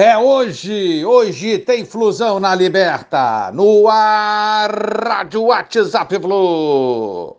É hoje, hoje tem flusão na Liberta, no ar, Rádio WhatsApp Flu.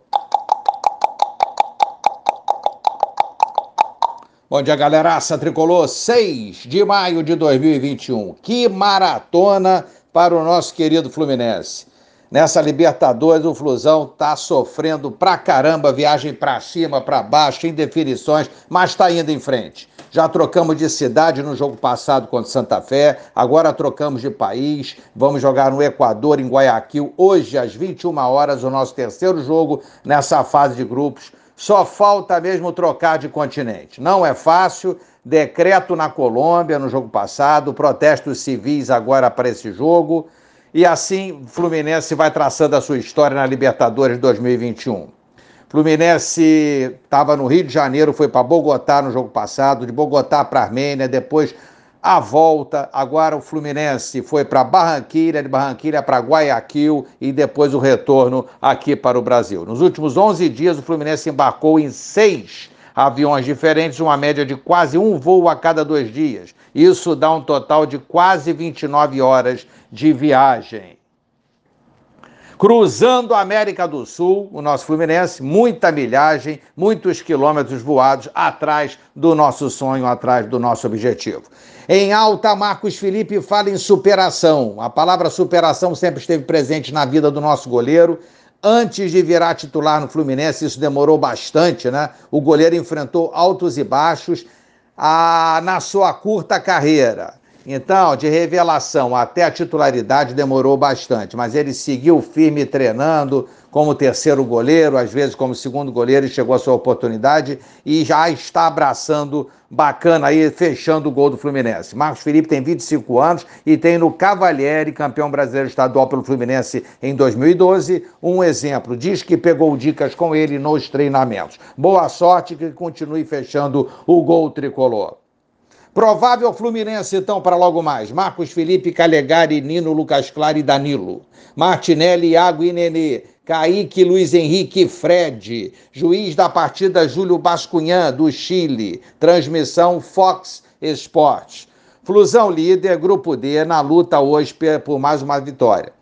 Bom dia, galeraça tricolor, 6 de maio de 2021. Que maratona para o nosso querido Fluminense. Nessa Libertadores, o Flusão tá sofrendo pra caramba, viagem pra cima, pra baixo, indefinições, mas tá indo em frente. Já trocamos de cidade no jogo passado contra Santa Fé, agora trocamos de país. Vamos jogar no Equador, em Guayaquil, hoje às 21 horas, o nosso terceiro jogo nessa fase de grupos. Só falta mesmo trocar de continente. Não é fácil. Decreto na Colômbia no jogo passado, protestos civis agora para esse jogo. E assim, Fluminense vai traçando a sua história na Libertadores 2021. Fluminense estava no Rio de Janeiro, foi para Bogotá no jogo passado, de Bogotá para Armênia, depois a volta. Agora o Fluminense foi para Barranquilha, de Barranquilha para Guayaquil e depois o retorno aqui para o Brasil. Nos últimos 11 dias, o Fluminense embarcou em seis aviões diferentes, uma média de quase um voo a cada dois dias. Isso dá um total de quase 29 horas de viagem cruzando a América do Sul, o nosso Fluminense, muita milhagem, muitos quilômetros voados atrás do nosso sonho, atrás do nosso objetivo. Em alta, Marcos Felipe fala em superação. A palavra superação sempre esteve presente na vida do nosso goleiro. Antes de virar titular no Fluminense, isso demorou bastante, né? O goleiro enfrentou altos e baixos ah, na sua curta carreira. Então, de revelação até a titularidade demorou bastante, mas ele seguiu firme treinando como terceiro goleiro, às vezes como segundo goleiro, e chegou a sua oportunidade e já está abraçando bacana aí, fechando o gol do Fluminense. Marcos Felipe tem 25 anos e tem no Cavalieri, campeão brasileiro estadual pelo Fluminense em 2012, um exemplo. Diz que pegou dicas com ele nos treinamentos. Boa sorte que continue fechando o gol tricolor. Provável Fluminense, então, para logo mais. Marcos Felipe, Calegari, Nino, Lucas Claro e Danilo. Martinelli, Iago e Nenê. Kaique, Luiz Henrique Fred. Juiz da partida, Júlio Bascunhã, do Chile. Transmissão Fox Sports. Flusão líder, grupo D, na luta hoje por mais uma vitória.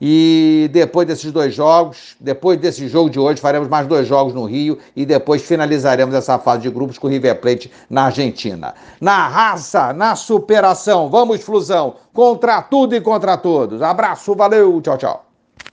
E depois desses dois jogos, depois desse jogo de hoje, faremos mais dois jogos no Rio e depois finalizaremos essa fase de grupos com o River Plate na Argentina. Na raça, na superação, vamos, Flusão, contra tudo e contra todos. Abraço, valeu, tchau, tchau.